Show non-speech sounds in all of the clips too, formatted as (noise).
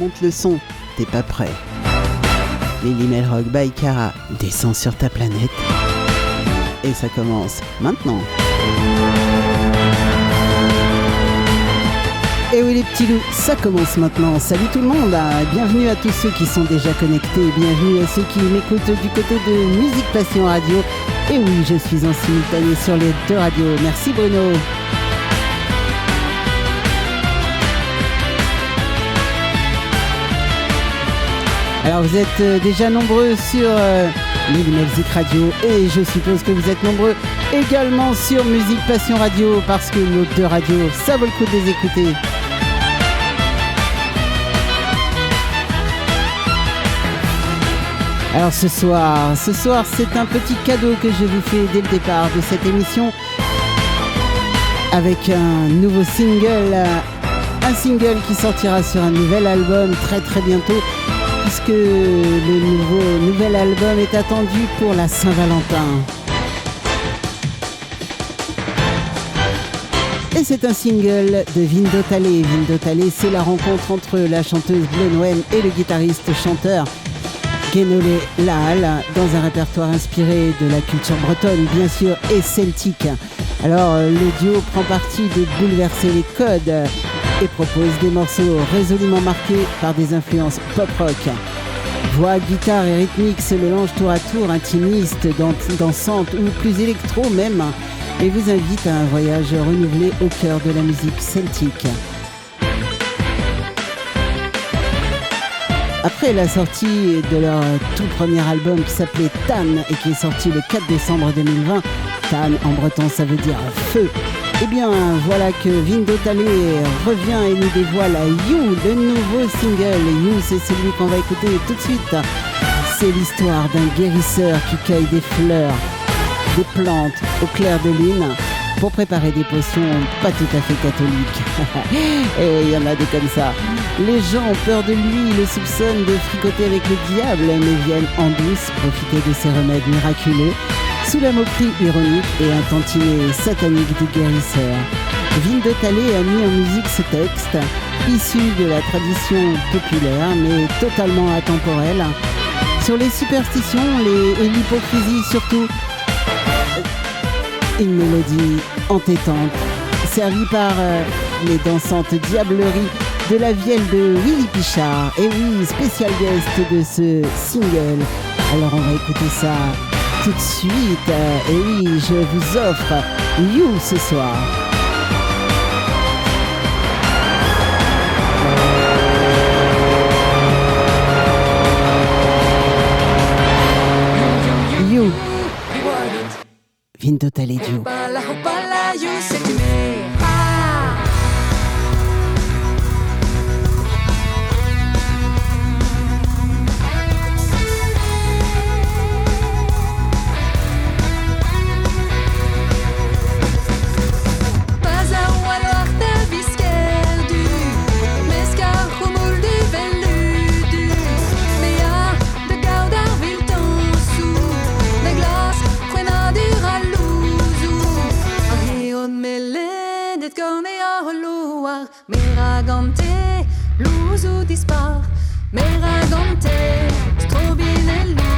monte le son, t'es pas prêt. Lily Melrock by Cara descend sur ta planète. Et ça commence maintenant. Et oui les petits loups, ça commence maintenant. Salut tout le monde, bienvenue à tous ceux qui sont déjà connectés, bienvenue à ceux qui m'écoutent du côté de Musique Passion Radio. Et oui, je suis en simultané sur les deux radios. Merci Bruno. Alors vous êtes euh, déjà nombreux sur euh, Music Radio et je suppose que vous êtes nombreux également sur Musique Passion Radio parce que nos deux radios, ça vaut le coup de les écouter. Alors ce soir, ce soir c'est un petit cadeau que je vous fais dès le départ de cette émission avec un nouveau single, un single qui sortira sur un nouvel album très très bientôt puisque le nouveau, nouvel album est attendu pour la Saint-Valentin. Et c'est un single de Vindo Talley. Vindo c'est la rencontre entre la chanteuse Bleu et le guitariste chanteur Guénolé Lahal dans un répertoire inspiré de la culture bretonne, bien sûr, et celtique. Alors, le duo prend parti de bouleverser les codes et propose des morceaux résolument marqués par des influences pop-rock. Voix, guitare et rythmique se mélangent tour à tour, intimiste, dansante ou plus électro même, et vous invite à un voyage renouvelé au cœur de la musique celtique. Après la sortie de leur tout premier album qui s'appelait Tan et qui est sorti le 4 décembre 2020, Tan en breton ça veut dire feu. Eh bien voilà que Vindo Talley revient et nous dévoile You, le nouveau single. You c'est celui qu'on va écouter tout de suite. C'est l'histoire d'un guérisseur qui cueille des fleurs, des plantes au clair de lune pour préparer des potions pas tout à fait catholiques. (laughs) Et il y en a des comme ça. Les gens ont peur de lui, le soupçonnent de fricoter avec le diable, mais viennent en douce profiter de ses remèdes miraculeux, sous la moquerie ironique et un tantinet satanique du guérisseur. Vin de a mis en musique ce texte, issu de la tradition populaire, mais totalement atemporel, sur les superstitions et l'hypocrisie surtout une mélodie entêtante, servie par euh, les dansantes diableries de la vielle de Willy Pichard. Et oui, spécial guest de ce single. Alors on va écouter ça tout de suite. Et oui, je vous offre You ce soir. You. Balla, balla, you say to me. Meragante, l'uso dispar, Meragante, strobinello, la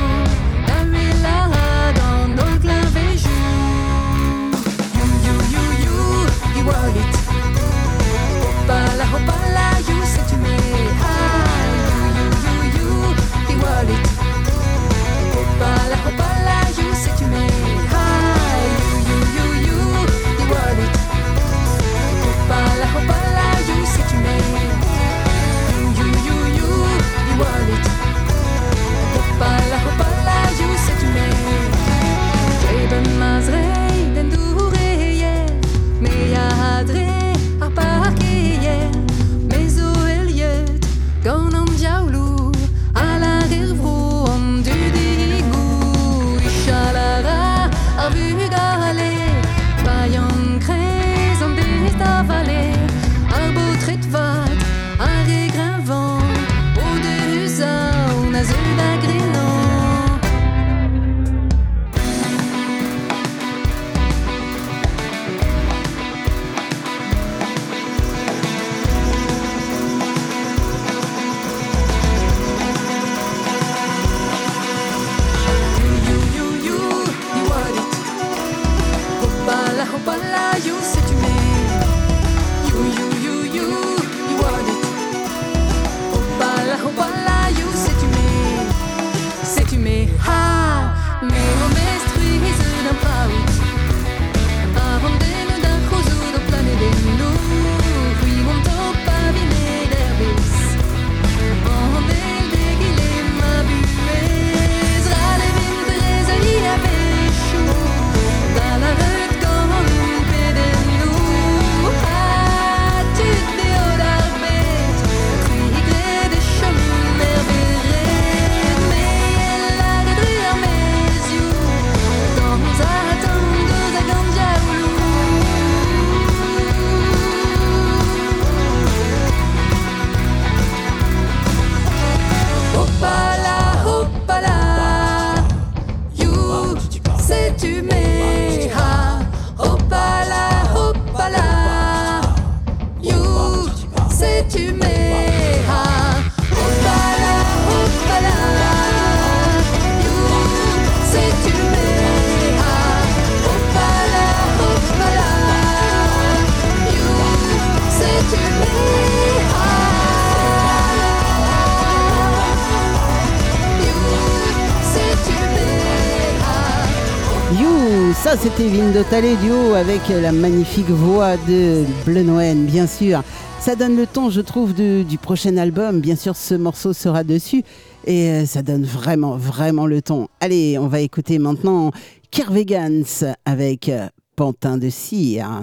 C'était Vindo Duo avec la magnifique voix de Bleu bien sûr. Ça donne le ton, je trouve, du prochain album. Bien sûr, ce morceau sera dessus. Et euh, ça donne vraiment, vraiment le ton. Allez, on va écouter maintenant Kervegans avec euh, Pantin de cire.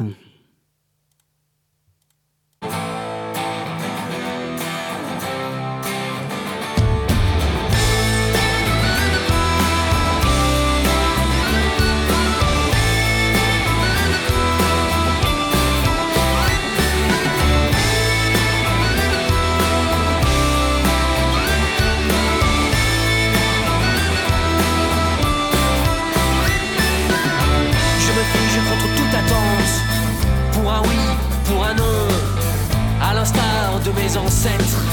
Mes ancêtres.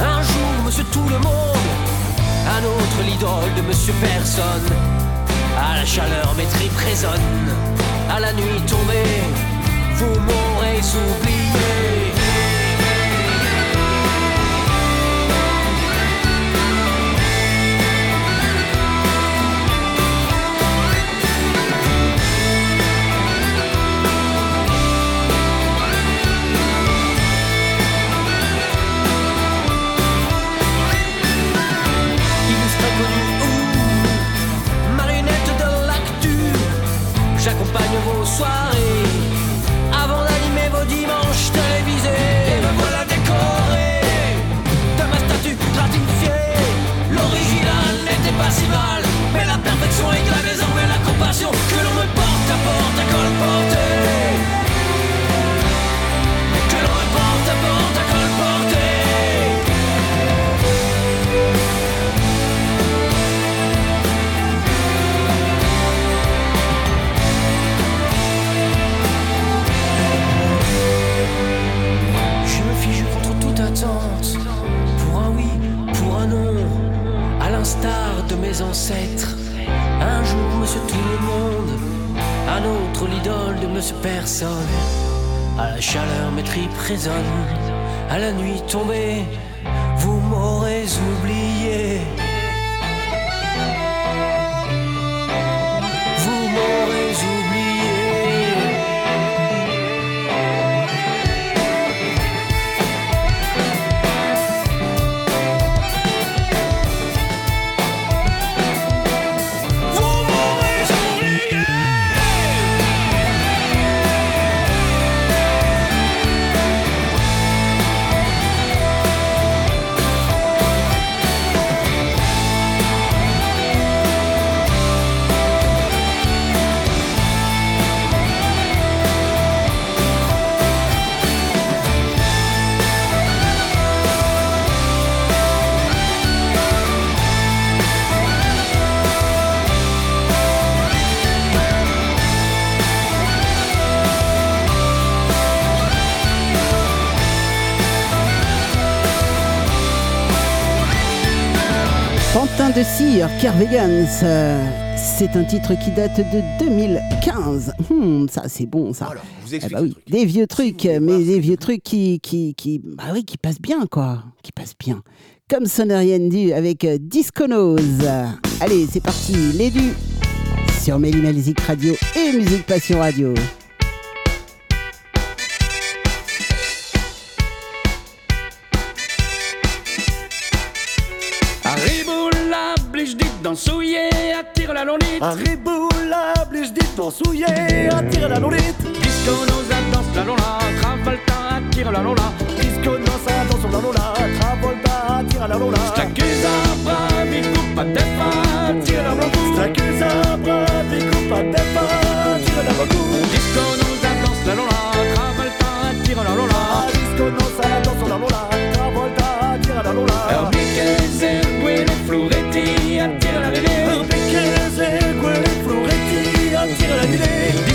Un jour, monsieur tout le monde, un autre l'idole de monsieur personne. À la chaleur, mes tripes résonnent. À la nuit tombée, vous m'aurez oublié. Mes ancêtres. Un jour, monsieur tout le monde, un autre l'idole de monsieur personne. À la chaleur, mes tripes. À la nuit tombée, vous m'aurez oublié. De cire, Kervegans. C'est un titre qui date de 2015. Hmm, ça, c'est bon, ça. vous eh bah oui, des vieux trucs, mais des vieux trucs qui, qui, qui, bah oui, qui passent bien, quoi. Qui passent bien. Comme du avec euh, Disconose. Allez, c'est parti. Les du sur Music Radio et Musique Passion Radio. Dans souillé, attire la lonite. Un riboulable, je dis souillé, attire la lonite. Disco nos danse la lola, Travolta attire la lola. Disco nos danse la lola, Travolta attire la lola. Staccusa bravi, coupa defa, attire la blanco. Staccusa bravi, coupa defa, attire la blanco. Disco nos danse la lola, Travolta attire la lola. Disco nos danse la lola, Travolta attire la lola. Tire la télé,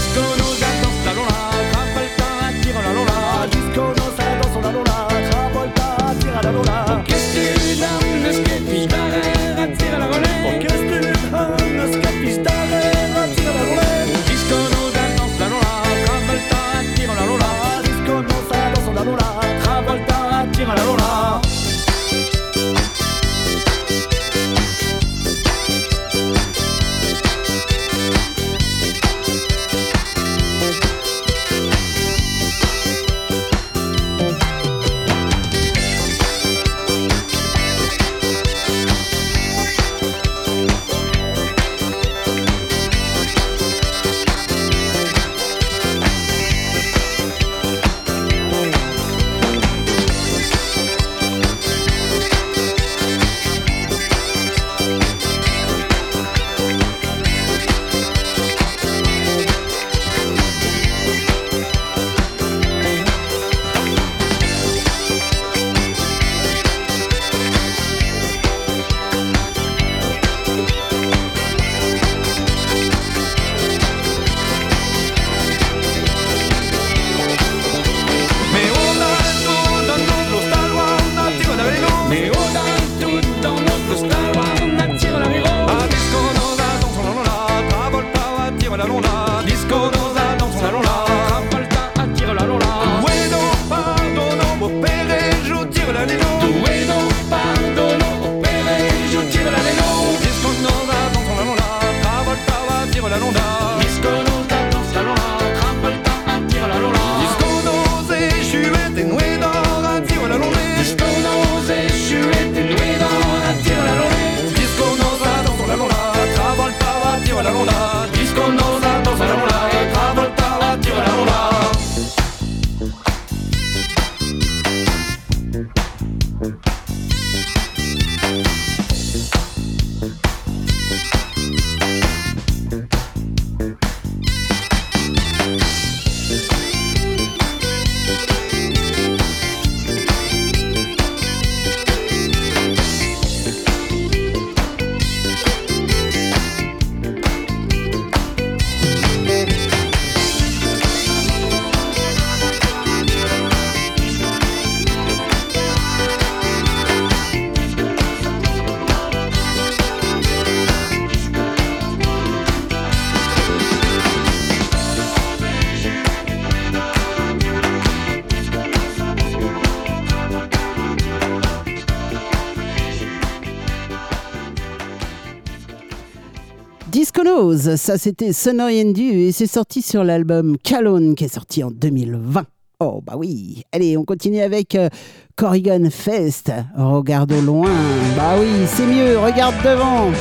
Ça, c'était Sonori et c'est sorti sur l'album Calone qui est sorti en 2020. Oh, bah oui. Allez, on continue avec euh, Corrigan Fest. Regarde au loin. Bah oui, c'est mieux. Regarde devant.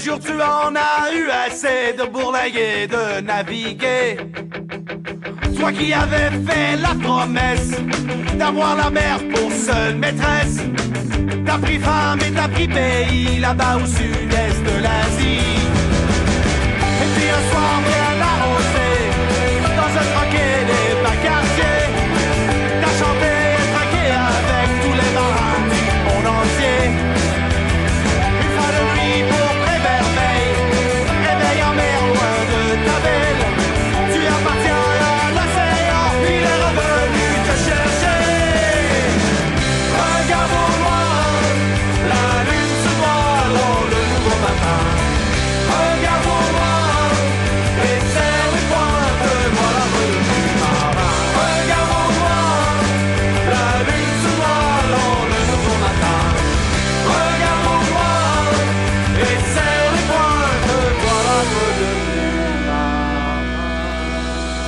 jour tu en as eu assez de bourlinguer, de naviguer. Toi qui avais fait la promesse d'avoir la mer pour seule maîtresse, t'as pris femme et t'as pris pays là-bas au sud-est de l'Asie.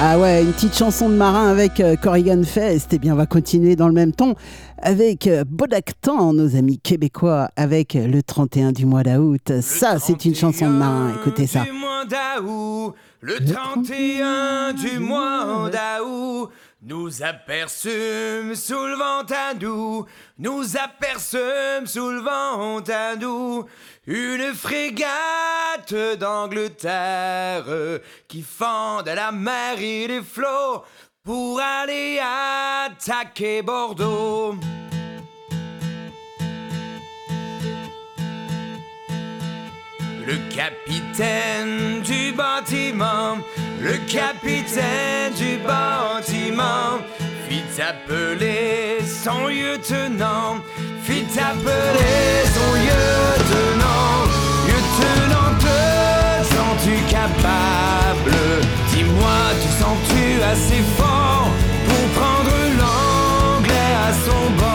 Ah ouais, une petite chanson de marin avec euh, Corrigan Fest. Et bien, on va continuer dans le même ton avec euh, Bodactan, nos amis québécois, avec le 31 du mois d'août. Ça, c'est une chanson de marin. Écoutez ça. Du mois d'août, le 31 du mois d'août, nous aperçûmes sous le vent à nous, nous aperçûmes sous le vent à nous, une frégate d'Angleterre qui fend la mer et des flots pour aller attaquer Bordeaux. Le capitaine du bâtiment, le capitaine du bâtiment, fit appeler son lieutenant, fit appeler son lieutenant. Lieutenant, te sens-tu capable? Dis-moi, tu sens-tu assez fort pour prendre l'anglais à son bord?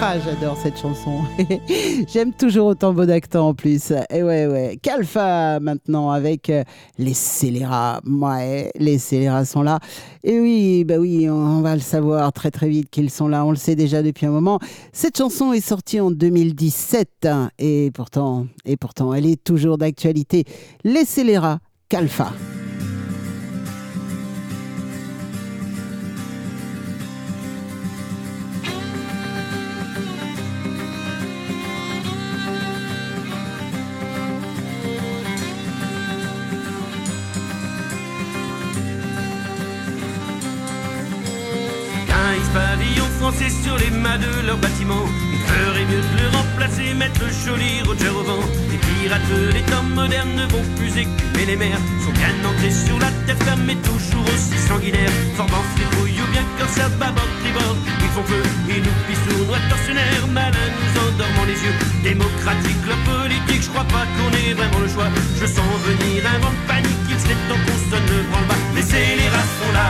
Ah, j'adore cette chanson. (laughs) J'aime toujours autant Bodactan en plus. Et ouais, ouais. Calfa maintenant avec euh, les scélérats. Ouais, les scélérats sont là. Et oui, bah oui, on va le savoir très très vite qu'ils sont là. On le sait déjà depuis un moment. Cette chanson est sortie en 2017 hein, et pourtant, et pourtant, elle est toujours d'actualité. Les scélérats. Calfa de leur bâtiment. Il ferait mieux de le remplacer, mettre le joli Roger au vent. Les pirates des temps modernes ne vont plus écumer les mers. Sont bien entrés sur la terre ferme, mais toujours aussi sanguinaires. Formant fripouille ou bien corsaire, bâbord, tribord. Ils font feu, ils nous pissent sournois, tortionnaires, malins, nous endormant les yeux. Démocratique, leur politique, je crois pas qu'on ait vraiment le choix. Je sens venir un vent de panique, il serait temps qu'on sonne le branle-bas. Laissez les races là,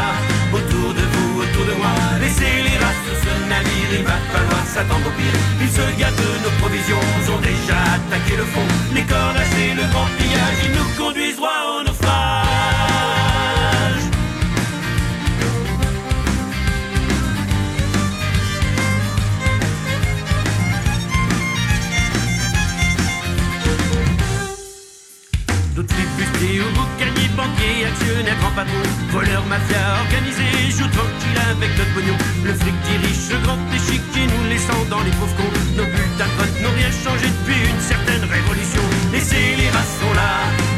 autour de vous, autour de moi. Laissez les races il va falloir s'attendre au pire. Ils se gâtent de nos provisions, ont déjà attaqué le fond. Les cordages et le grand pillage, ils nous conduisent droit banquiers, actionnaires, grands patrons, voleurs, mafia organisés, jouent tranquille avec notre pognon. Le fric dirige ce grand échiquier, nous laissant dans les pauvres cons. Nos bulletins de vote n'ont rien changé depuis une certaine révolution. Les races sont là,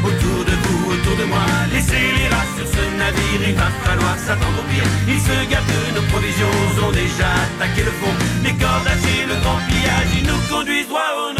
autour de vous, autour de moi. Les races sur ce navire, il va falloir s'attendre au pire. Ils se gâtent de nos provisions, ont déjà attaqué le fond. Les cordages et le grand pillage, ils nous conduisent droit au naufrage.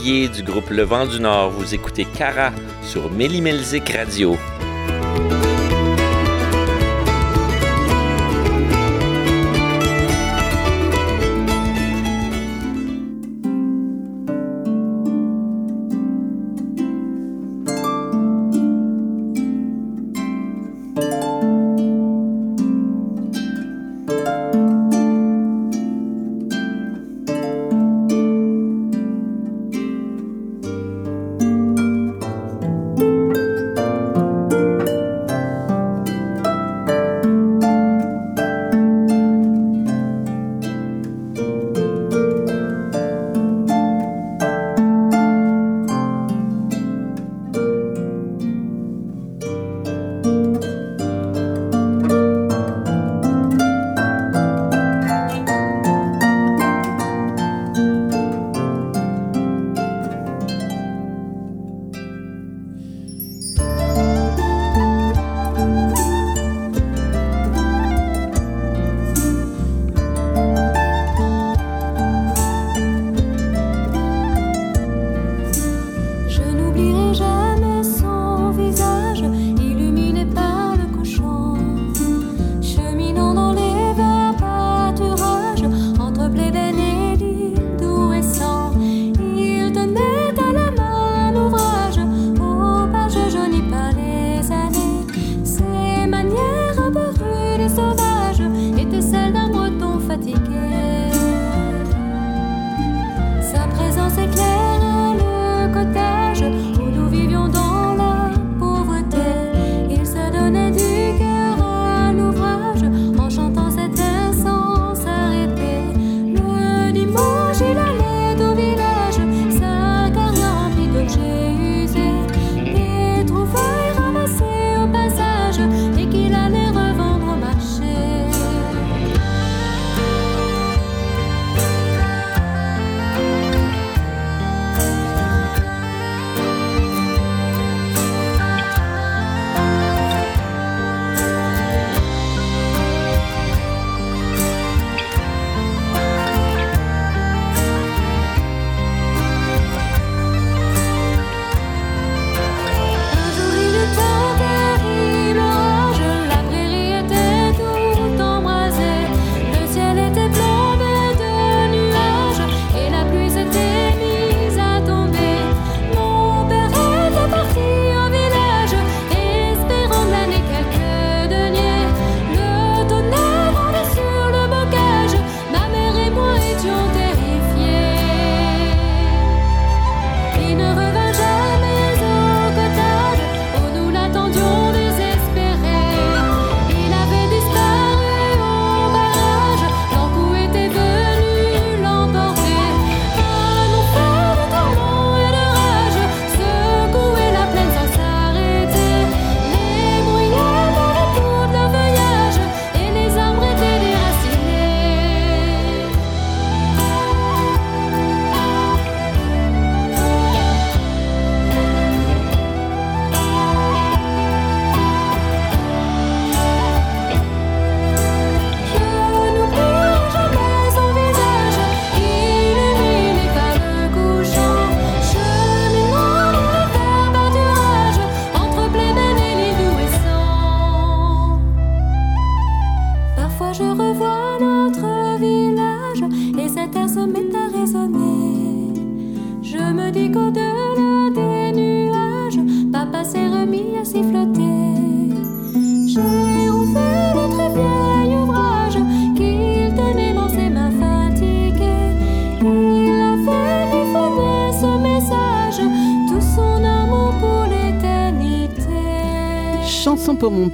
Du groupe Le Vent du Nord. Vous écoutez Cara sur Mélimelzik Radio.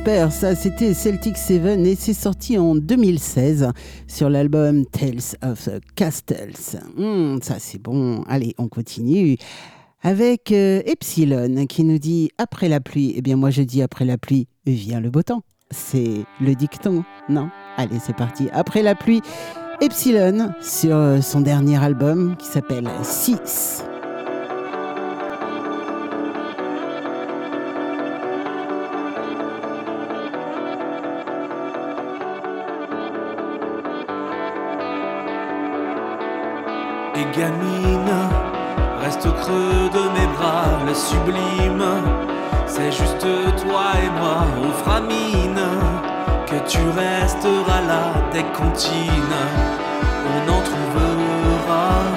Père, ça c'était Celtic Seven et c'est sorti en 2016 sur l'album Tales of the Castles. Hmm, ça c'est bon. Allez, on continue avec euh, Epsilon qui nous dit après la pluie. Eh bien moi je dis après la pluie vient le beau temps. C'est le dicton, non? Allez, c'est parti. Après la pluie, Epsilon sur euh, son dernier album qui s'appelle 6. Et gamine, reste au creux de mes bras, le sublime. C'est juste toi et moi, on fera mine que tu resteras là dès qu'on tine. On en trouvera.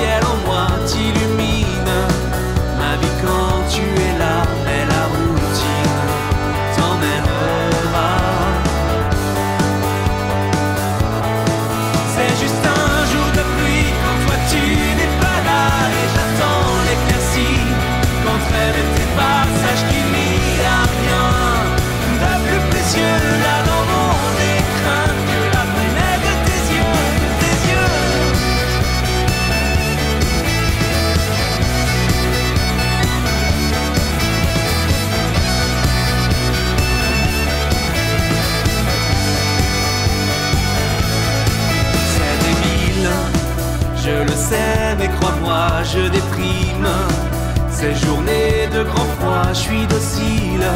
Arc-en-ciel en je déprime. Ces journées de grand froid, je suis docile,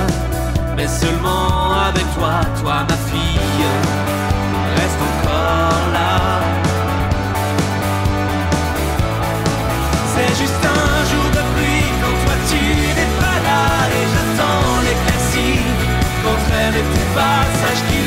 mais seulement avec toi, toi ma fille, reste encore là. C'est juste un jour de pluie quand toi tu n'es pas là et j'attends l'éclaircie qu'entraîne tes passages qui n'y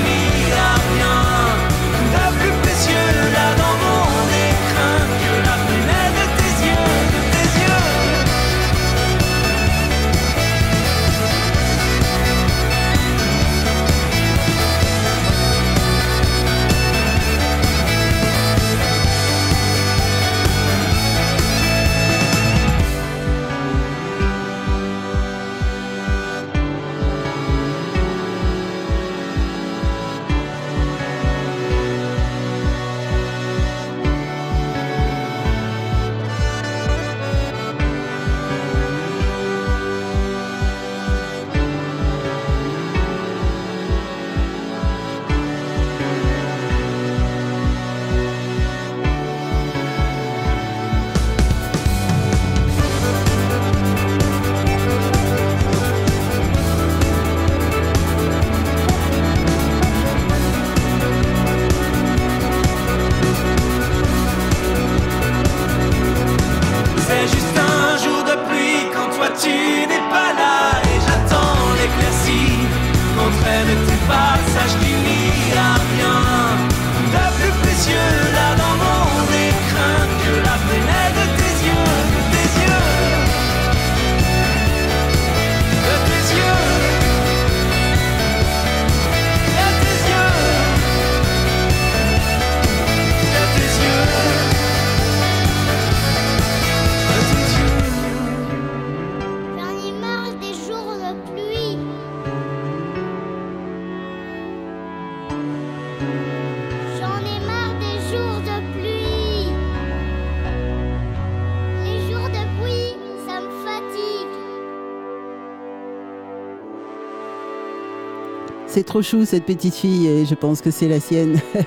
trop chou cette petite fille et je pense que c'est la sienne. (laughs)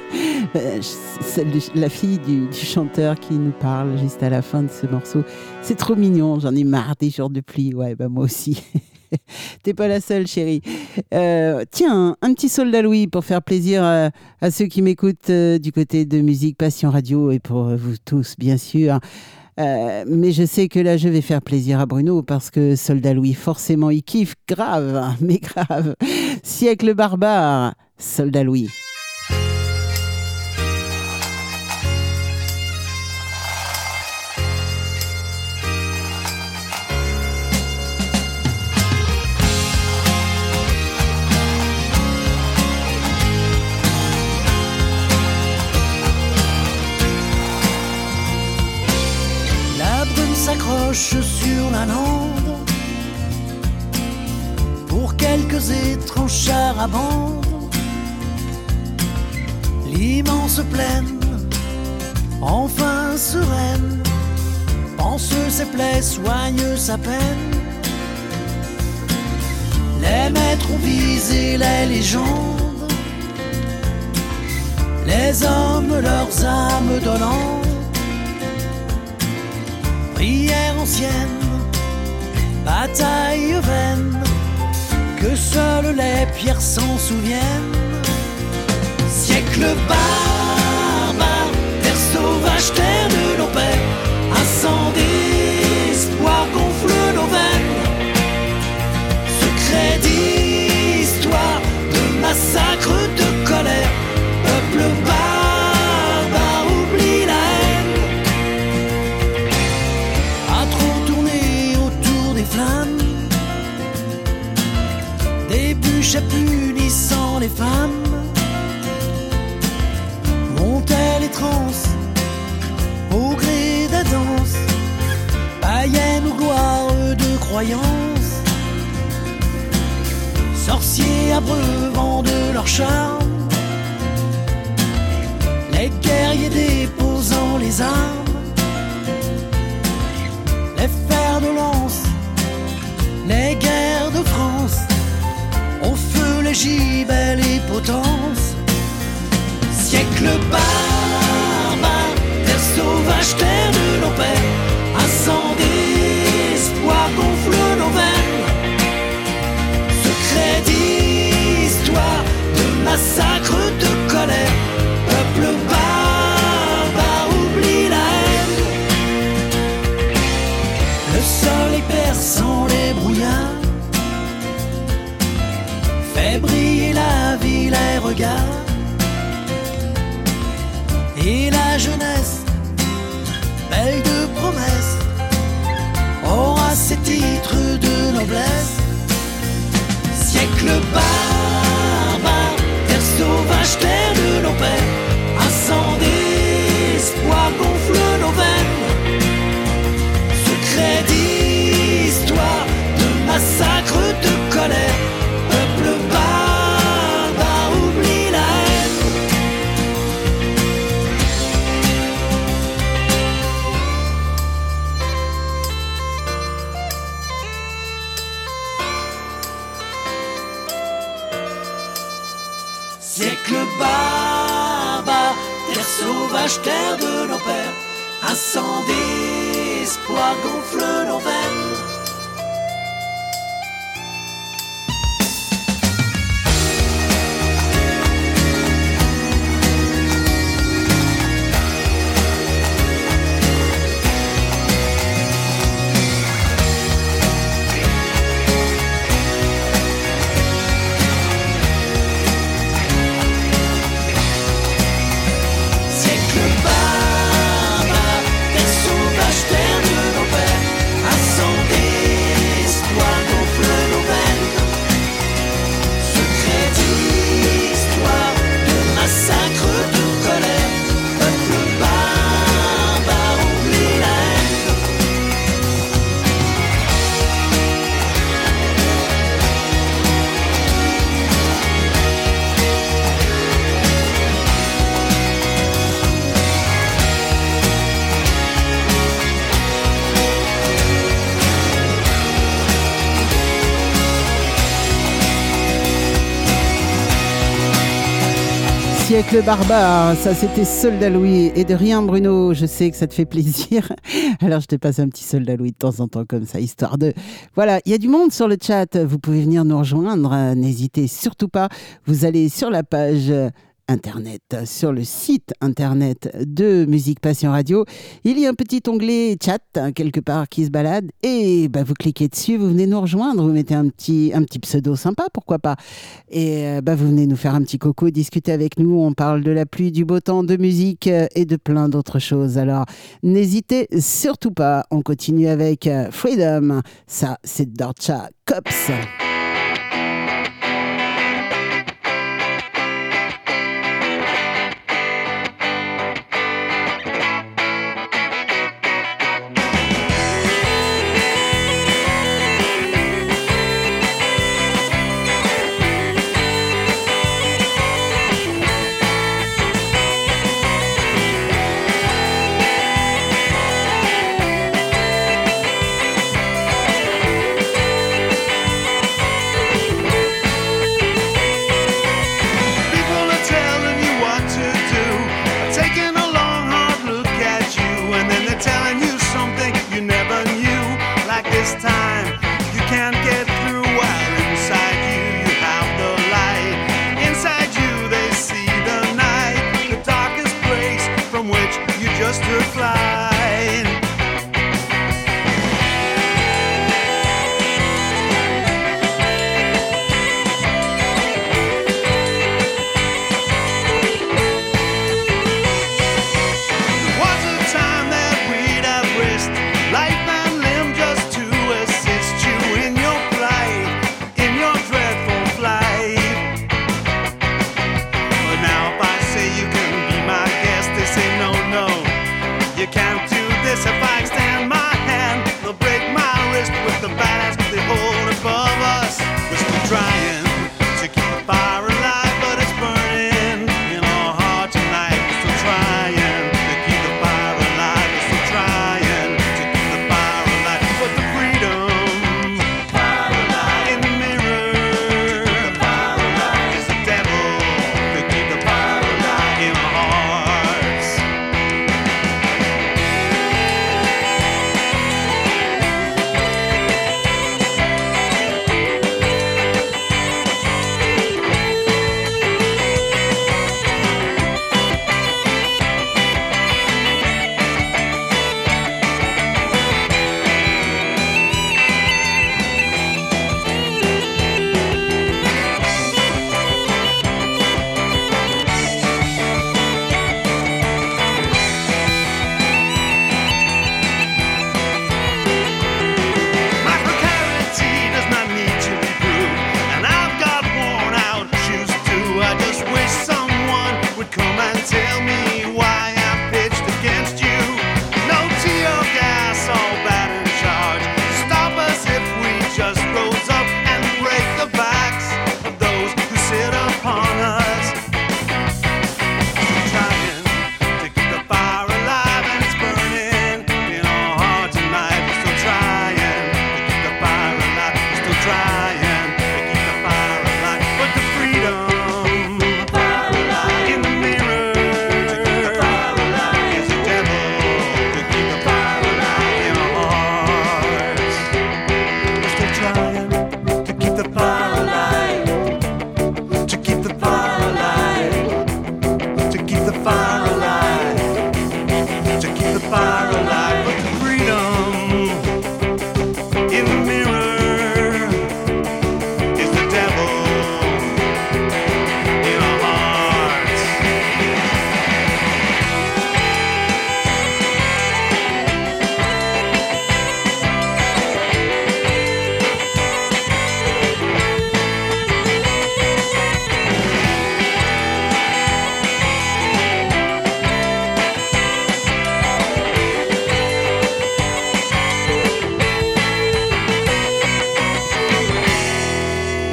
Euh, celle de- la fille du, chanteur qui nous parle juste à la fin de ce morceau. C'est trop mignon, j'en ai marre des jours de pluie. Ouais, bah moi aussi. (laughs) T'es pas la seule, chérie. Euh, tiens, un petit soldat Louis pour faire plaisir à, ceux qui m'écoutent euh, du côté de Musique Passion Radio et pour vous tous, bien sûr. Euh, mais je sais que là, je vais faire plaisir à Bruno parce que Soldat Louis, forcément, il kiffe grave, (laughs) mais grave. Siècle barbare, Soldat Louis. Sur la lande Pour quelques étranges bande. L'immense plaine, enfin sereine Pense ses plaies, soigne sa peine. Les maîtres ont visé les légendes Les hommes, leurs âmes donnant Prière ancienne, bataille vaine, que seules les pierres s'en souviennent. Siècle barbare, Bûches punissant les femmes Montaient les trans Au gré des danses. Païennes ou gloire de croyance. Sorciers abreuvant de leur charme. Les guerriers déposant les armes. Les fers de lance, les gibets, les potences. Siècle barbare, terre sauvage, terre de nos pères, un sang d'espoir gonfle nos veines. Secret d'histoire, de massacre, ses titres de noblesse. Siècle barbare, terre sauvage, terre de nos pères sauvage, terre de nos pères, un sang d'espoir gonfle nos veines. Siècle barbare. Ça, c'était Soldat Louis. Et de rien, Bruno, je sais que ça te fait plaisir. (laughs) Alors, je te passe un petit Soldat Louis de temps en temps comme ça, histoire de... Voilà, il y a du monde sur le chat. Vous pouvez venir nous rejoindre. N'hésitez surtout pas. Vous allez sur la page internet, sur le site internet de Musique Passion Radio. Il y a un petit onglet chat hein, quelque part qui se balade et bah, vous cliquez dessus, vous venez nous rejoindre, vous mettez un petit, pseudo sympa, pourquoi pas. Et euh, bah, vous venez nous faire un petit coco, discuter avec nous. On parle de la pluie, du beau temps, de musique euh, et de plein d'autres choses. Alors n'hésitez surtout pas. On continue avec euh, Freedom. Ça, c'est Dorcha Cops.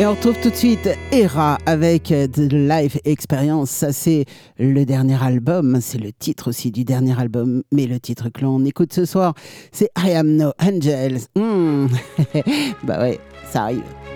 On retrouve tout de suite Era avec euh, The Life Experience. Ça, c'est le dernier album. C'est le titre aussi du dernier album. Mais le titre que l'on écoute ce soir, c'est I Am No Angels. Hmm. (laughs) bah ouais, ça arrive.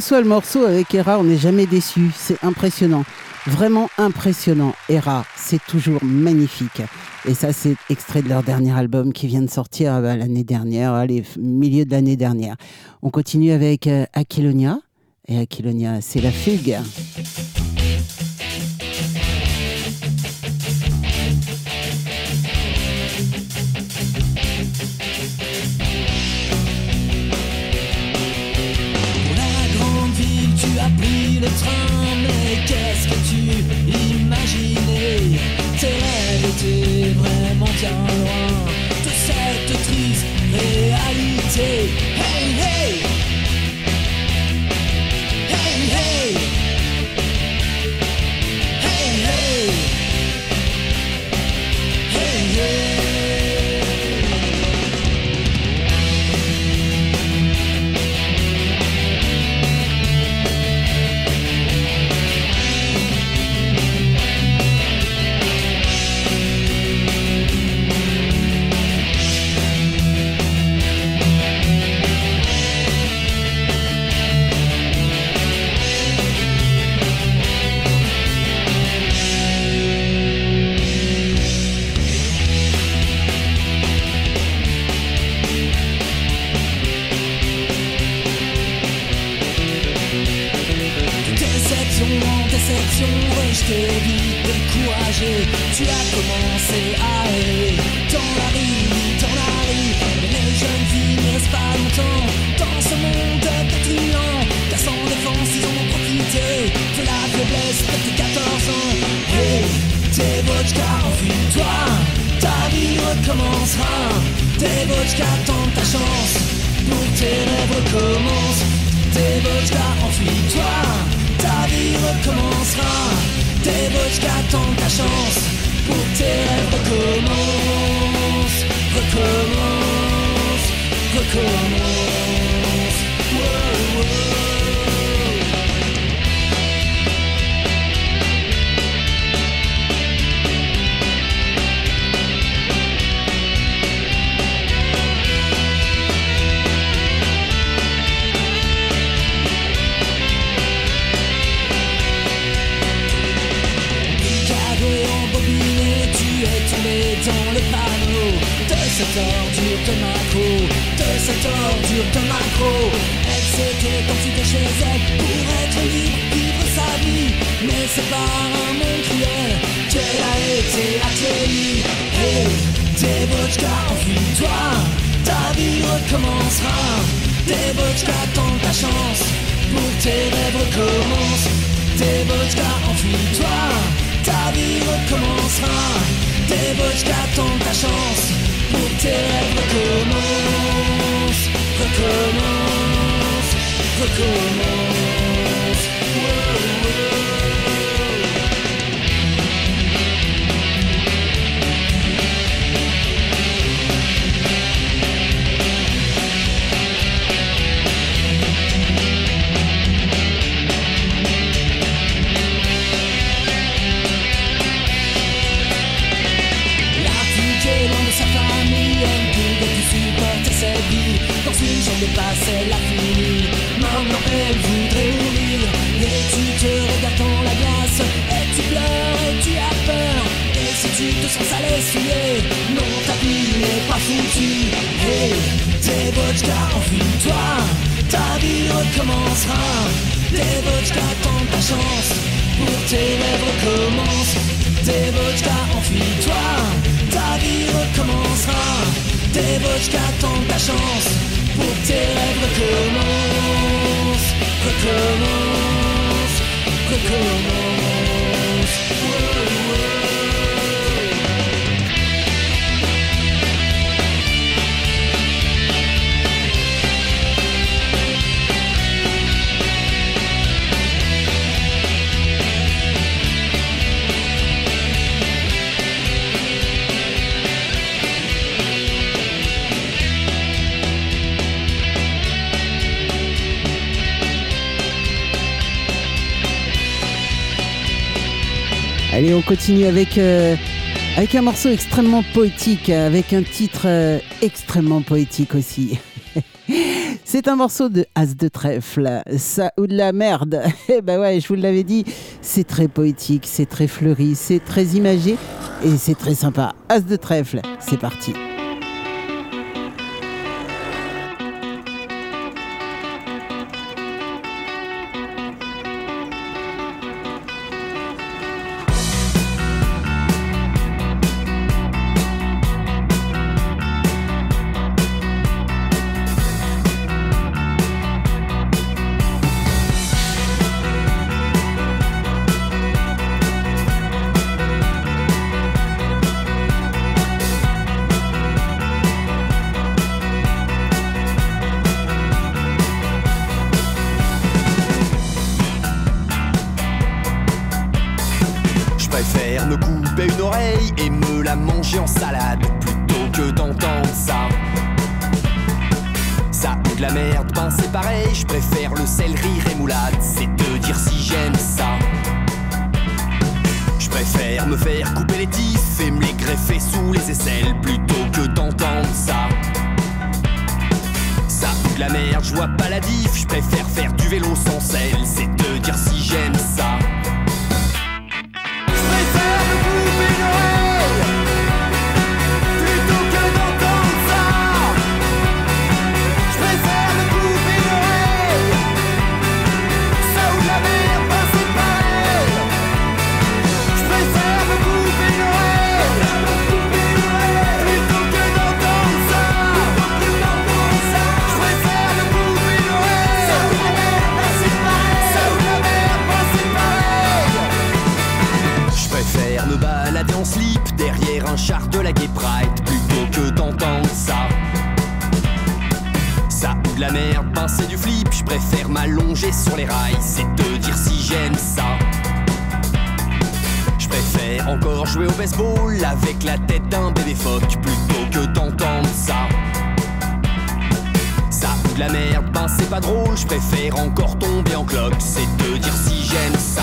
soit le morceau avec Hera, on n'est jamais déçu. C'est impressionnant. Vraiment impressionnant. Hera, c'est toujours magnifique. Et ça, c'est extrait de leur dernier album qui vient de sortir euh, l'année dernière, allez, milieu de l'année dernière. On continue avec euh, Aquilonia. Et Aquilonia, c'est la fugue. mais qu'est-ce que tu imaginais? Tes rêves étaient vraiment bien loin de cette triste réalité. Vite découragé. Tu as commencé à errer dans la rue, dans la rue. Mais les jeunes filles ne restent pas longtemps dans ce monde pétillant. Car sans défense, ils ont profité de la faiblesse de tes 14 ans. Hey, t'es vodka, enfuis-toi. Ta vie recommencera. T'es vodka, tente ta chance. Pour tes rêves recommencent. T'es vodka, enfuis-toi. Ta vie recommencera. T'es vodka, tente ta chance. Pour tes rêves recommencent. Recommence, recommence. Wow, wow. Dans le panneau de cette ordure de macro, de cette ordure de macro. Elle s'était enfuie de chez elle pour être libre, vivre sa vie, mais c'est par un monde cruel qu'elle a été accueillie. Hey, t'es vodka, enfuis-toi, ta vie recommencera. T'es vodka, tente ta chance, pour tes rêves recommencent. Vodka, enfuis-toi, ta vie recommencera. Vodka, tente ta chance, pour tes rêves recommencent. Recommence, recommence. Elle l'a fini. Maintenant elle voudrait mourir. Et tu te regardes dans la glace, et tu pleures, et tu as peur. Et si tu te sens et souillé, non, ta vie n'est pas foutue. Hey, t'es vodka, enfuis-toi, ta vie recommencera. T'es vodka, tente ta chance, pour tes rêves recommencent. T'es vodka, enfuis-toi, ta vie recommencera. T'es vodka, tente ta chance, pour que tes Allez, on continue avec, euh, avec un morceau extrêmement poétique, avec un titre euh, extrêmement poétique aussi. (laughs) C'est un morceau de As de trèfle, ça ou de la merde. (laughs) Eh ben ouais, je vous l'avais dit, c'est très poétique, c'est très fleuri, c'est très imagé et c'est très sympa. As de trèfle, c'est parti. Sur les rails, c'est te dire si j'aime ça. Je préfère encore jouer au baseball avec la tête d'un bébé phoque plutôt que d'entendre ça. Ça ou de la merde, ben c'est pas drôle, je préfère encore tomber en cloque, c'est te dire si j'aime ça.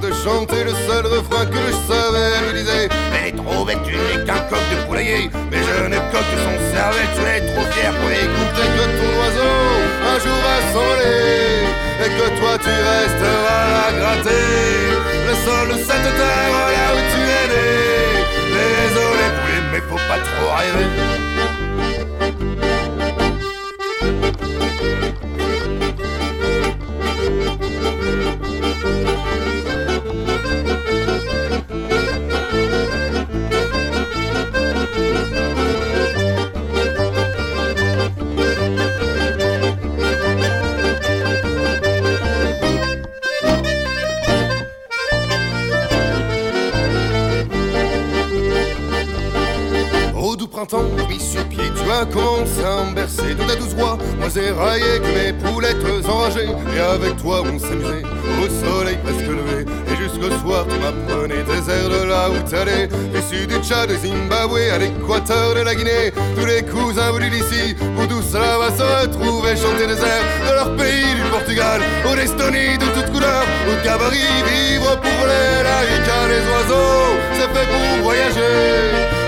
te chantais le seul refrain que je savais, je disais, elle est trop bête, tu n'es qu'un coq de poulailler, mais je ne coque que son cervelle, tu es trop fier pour écouter que ton oiseau, un jour va s'envoler, et que toi tu resteras à gratter le sol de cette terre là où tu es né. Désolé poulet, mais faut pas trop rêver. Thank you. Printemps, sur pied, tu as commencé à me bercer de ta douce voix. Moi éraillé que mes poulettes enragées. Et avec toi, on s'amusait au soleil presque levé. Et jusqu'au soir, tu m'apprenais tes airs de là où t'allais. Issu du Tchad, du Zimbabwe, à l'équateur de la Guinée. Tous les cousins venus d'ici, où tout cela va se retrouver, chanter des airs de leur pays, du Portugal, au d'Estonie, de toutes couleurs, au gabarit, vivre voler la rica des oiseaux. C'est fait pour voyager,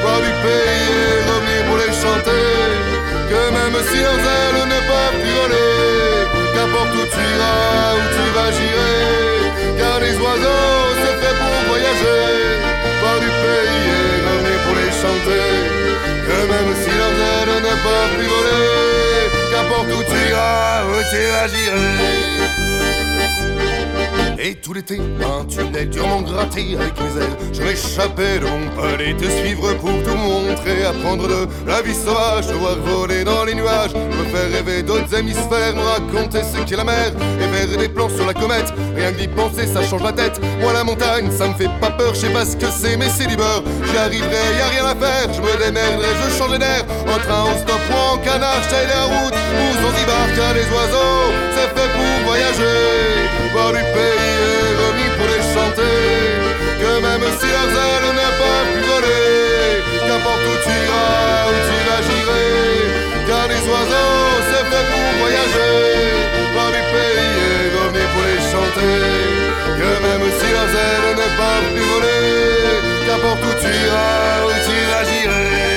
voir du pays et revenir pour les chanter. Que même si leurs ailes ne peuvent voler, Qu'importe où tu iras, où tu vas, j'irai. Car les oiseaux, c'est fait pour voyager. Voir du pays et revenir pour les chanter. Que même si leurs ailes ne peuvent voler. Qu'importe où tu iras, où tu vas, j'irai. Et tout l'été, un tunnel durement gratté avec mes ailes. Je m'échappais de mon palais, te suivre pour tout montrer. Apprendre de la vie sauvage, te voir voler dans les nuages. Me faire rêver d'autres hémisphères, me raconter ce qu'est la mer. Et faire des plans sur la comète, rien que d'y penser, ça change la tête. Moi, la montagne, ça me fait pas peur, je sais pas ce que c'est, mais c'est beurre. J'y arriverai, y a rien à faire, je me démerderai, je changerai d'air. En train, au stop ou en canard, je la route. Ou Zanzibar, car les oiseaux, c'est fait pour voyager. Voir du pays et revenir pour les chanter. Que même si ailes ne peuvent plus voler, qu'importe où tu iras, où tu vas. Car les oiseaux, c'est fait pour voyager. Voir du pays et revenir pour les chanter. Que même si ailes ne peuvent plus voler, qu'importe où tu iras, où tu vas.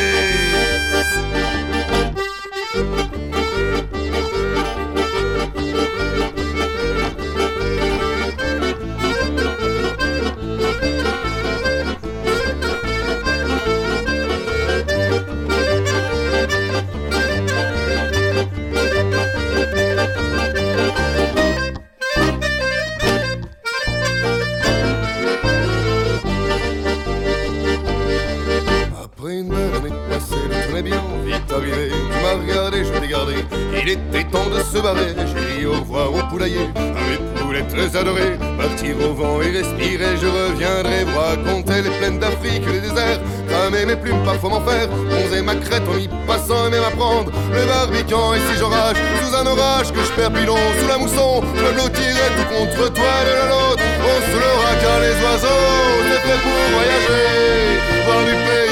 Adorées. Partir au vent et respirer, je reviendrai raconter les plaines d'Afrique, les déserts. Cramer mes plumes, parfois m'en faire. Bronzer ma crête en y passant et même apprendre. Le barbican et si j'orage, sous un orage que je perds pilon, sous la mousson. Je me blottirai tout contre toi de la nôtre. On se l'aura car les oiseaux, c'est fait pour voyager. Voir du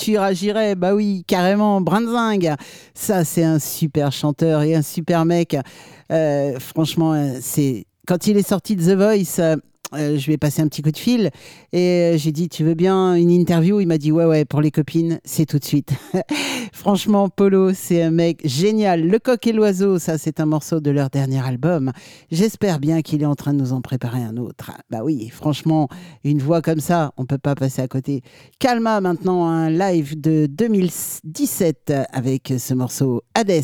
tu iras, j'irai. Bah oui, carrément, Brandzingue. Ça, c'est un super chanteur et un super mec. Euh, franchement, euh, c'est quand il est sorti de The Voice. Euh, je lui ai passé un petit coup de fil et euh, j'ai dit tu veux bien une interview? Il m'a dit ouais ouais pour les copines c'est tout de suite. (laughs) Franchement Polo c'est un mec génial. Le coq et l'oiseau ça c'est un morceau de leur dernier album. J'espère bien qu'il est en train de nous en préparer un autre. Bah oui franchement une voix comme ça on peut pas passer à côté. Calma maintenant un live de 2017 avec ce morceau Hades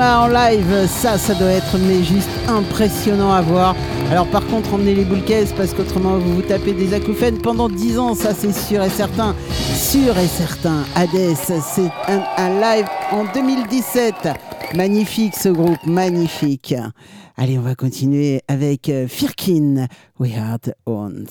En live, ça, ça doit être mais juste impressionnant à voir. Alors par contre, emmenez les boules caisses parce qu'autrement vous vous tapez des acouphènes pendant 10 ans, ça c'est sûr et certain. Sûr et certain, Hades, c'est un, live en 2017. Magnifique ce groupe, magnifique. Allez, on va continuer avec euh, Firkin, We Are the Ones.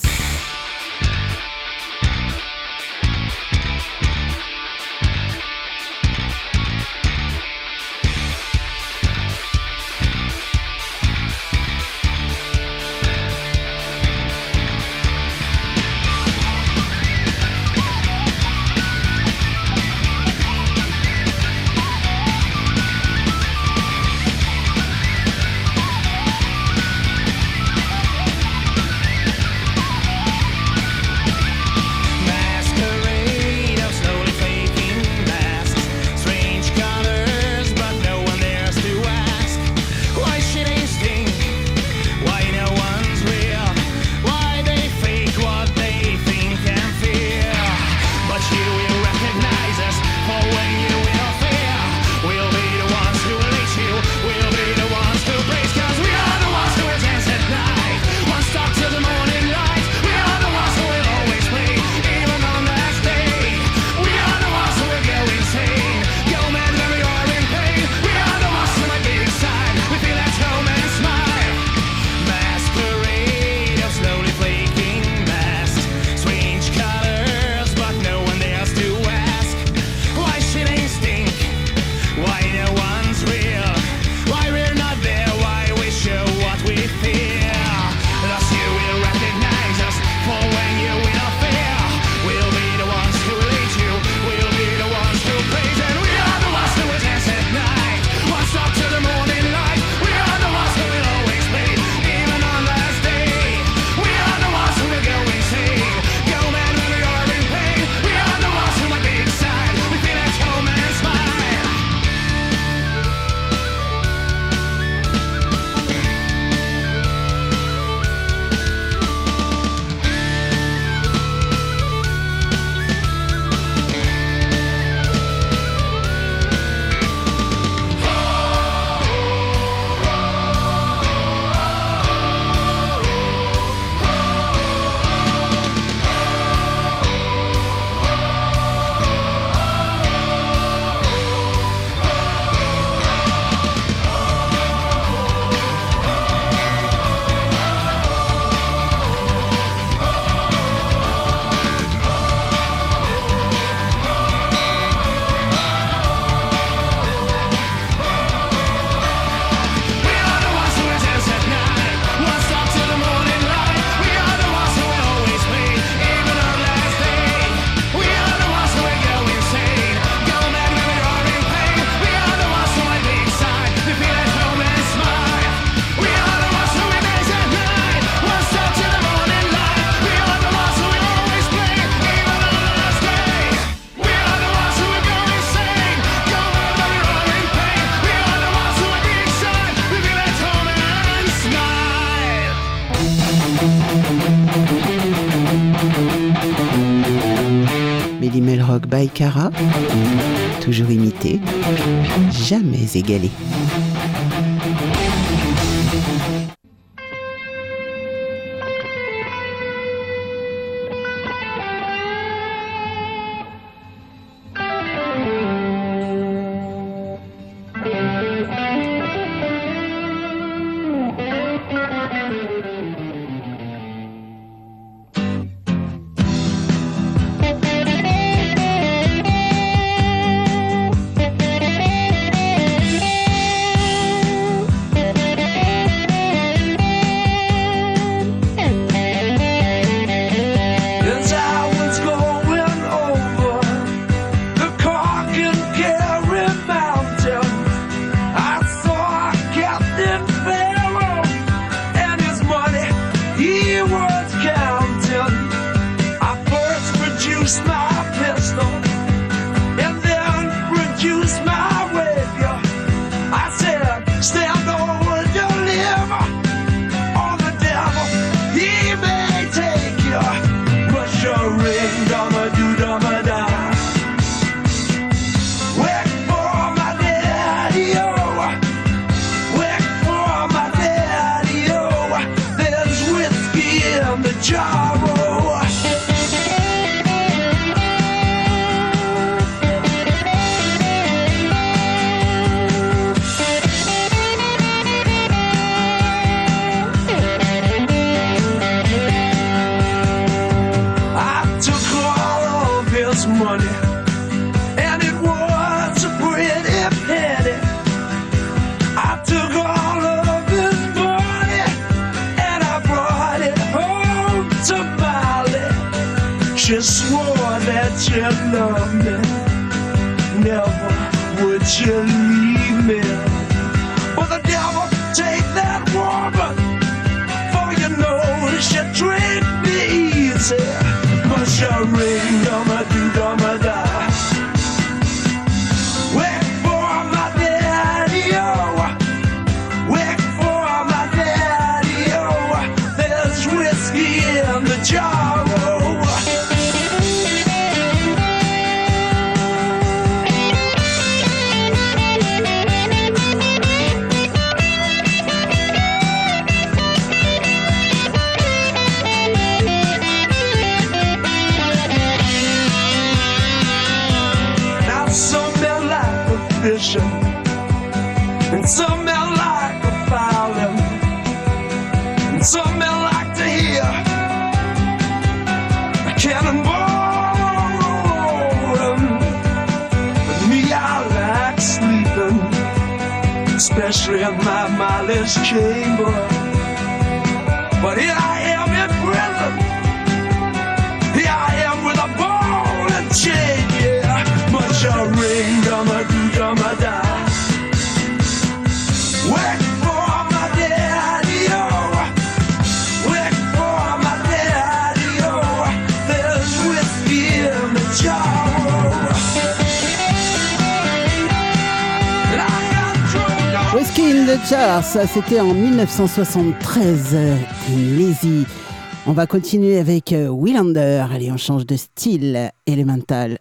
Toujours imité, jamais égalé. ça c'était en 1973. Euh, Lazy. On va continuer avec euh, Willander. Allez, on change de style. Euh, Elemental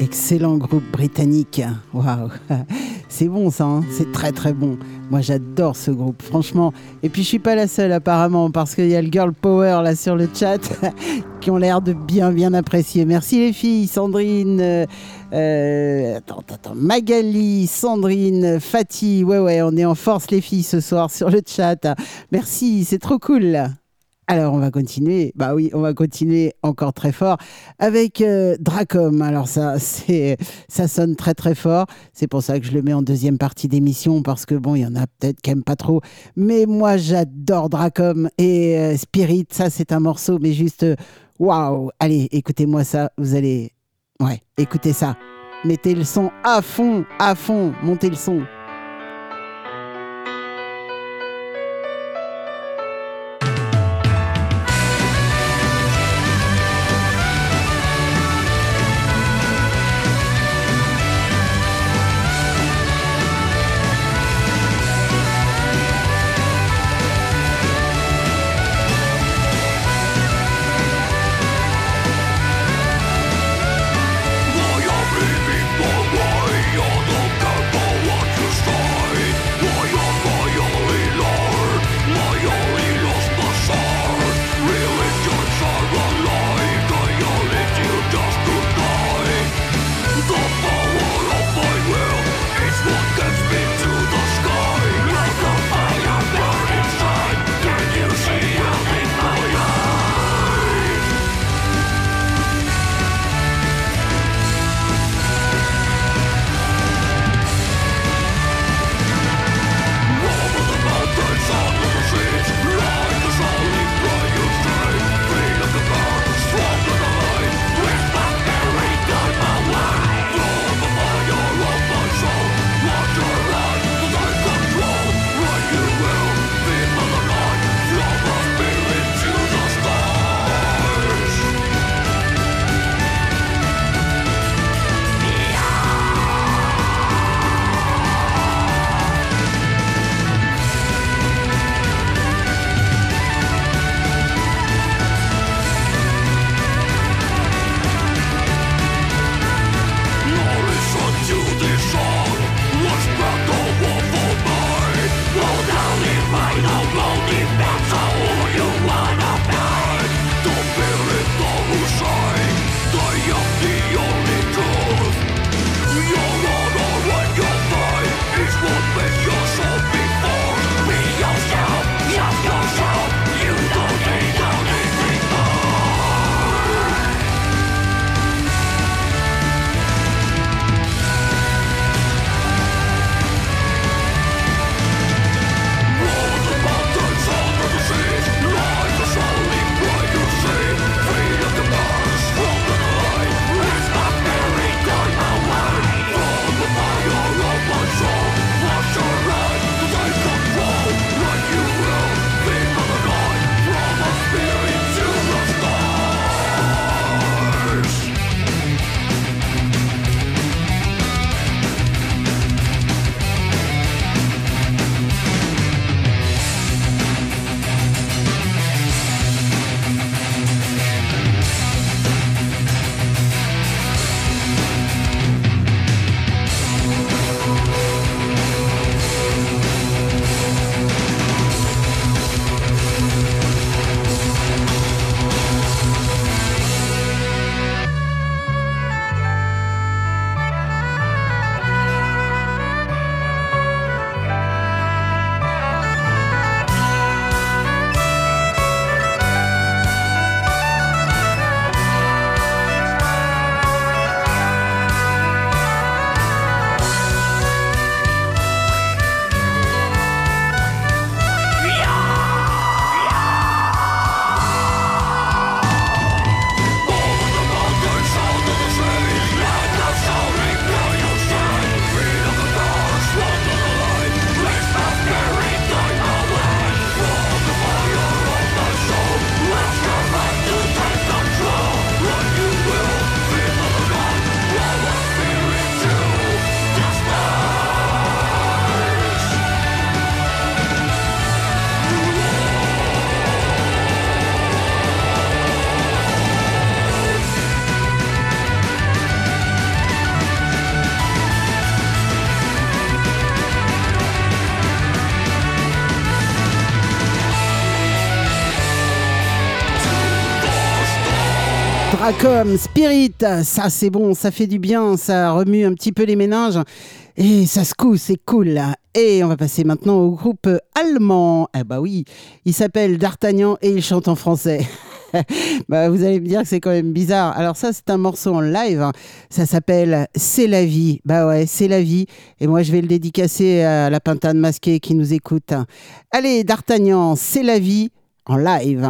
Excellent groupe britannique. Waouh, (laughs) c'est bon ça, hein c'est très très bon. Moi j'adore ce groupe, franchement. Et puis je suis pas la seule apparemment, parce qu'il y a le girl power là sur le chat (laughs) qui ont l'air de bien bien apprécier. Merci les filles, Sandrine, euh, euh, attends, attends, Magali, Sandrine, Fatih. Ouais ouais, on est en force les filles ce soir sur le chat. Merci, c'est trop cool. Alors on va continuer, bah oui, on va continuer encore très fort avec euh, Dracom. Alors ça, (laughs) c'est, ça sonne très très fort. C'est pour ça que je le mets en deuxième partie d'émission parce que bon, il y en a peut-être qui aiment pas trop, mais moi j'adore Dracom et euh, Spirit. Ça c'est un morceau, mais juste euh, waouh. Allez, écoutez-moi ça. Vous allez, ouais, écoutez ça. Mettez le son à fond, à fond. Montez le son. Acom, Spirit, ça c'est bon, ça fait du bien, ça remue un petit peu les méninges et ça se secoue, c'est cool. Et on va passer maintenant au groupe allemand. Ah bah oui, il s'appelle D'Artagnan et il chante en français. (laughs) bah, vous allez me dire que c'est quand même bizarre. Alors ça, c'est un morceau en live. Ça s'appelle C'est la vie. Bah ouais, c'est la vie. Et moi, je vais le dédicacer à la pintade masquée qui nous écoute. Allez, D'Artagnan, c'est la vie en live.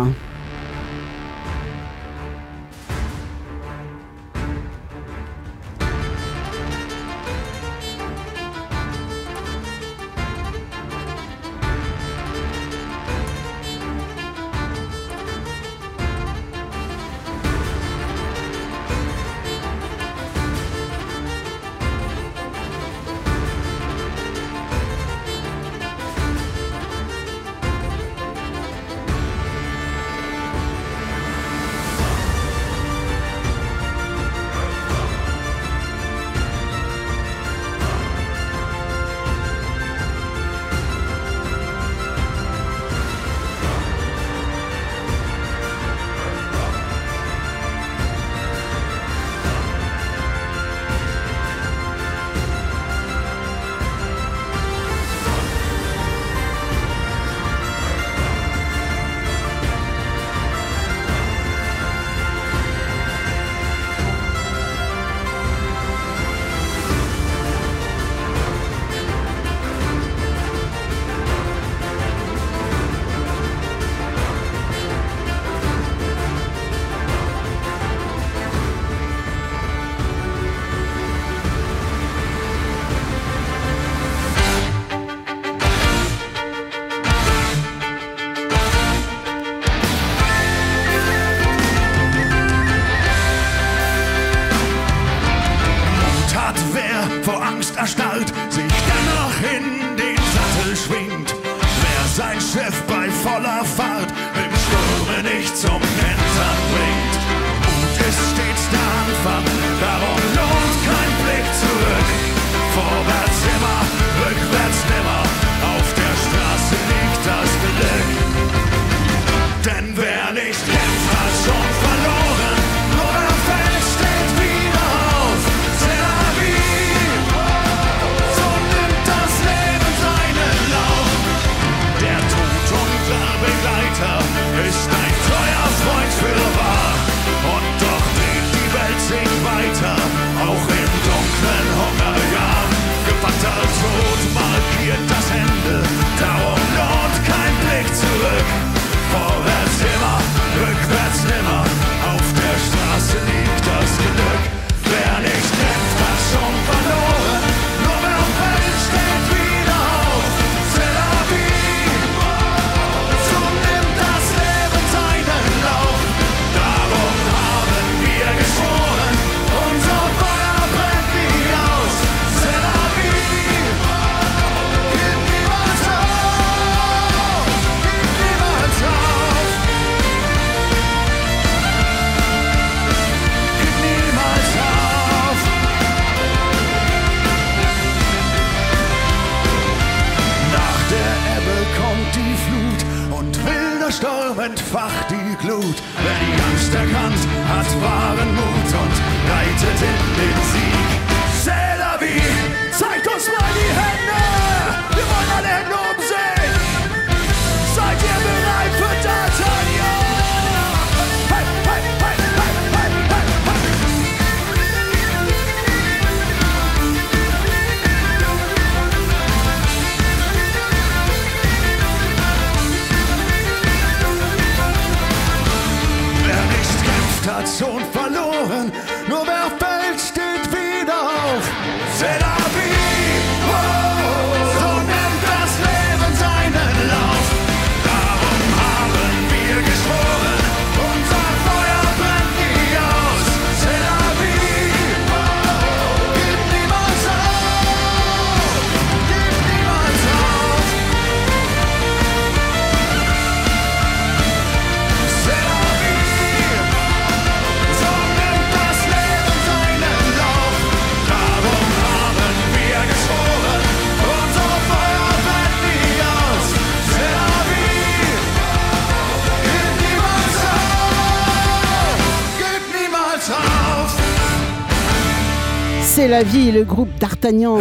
C'est la vie, le groupe d'Artagnan.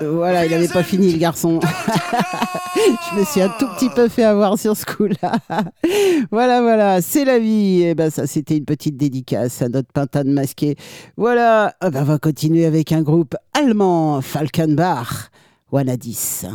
Voilà, il n'avait pas fini le garçon. (laughs) Je me suis un tout petit peu fait avoir sur ce coup-là. voilà, voilà, c'est la vie. Et ben ça, c'était une petite dédicace à notre pintade masqué. Voilà, Ah ben, on va continuer avec un groupe allemand, Falkenbach, Wanadis.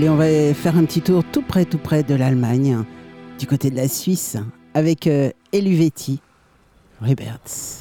Allez, on va faire un petit tour tout près, tout près de l'Allemagne, du côté de la Suisse, avec euh, Eluvetti Roberts.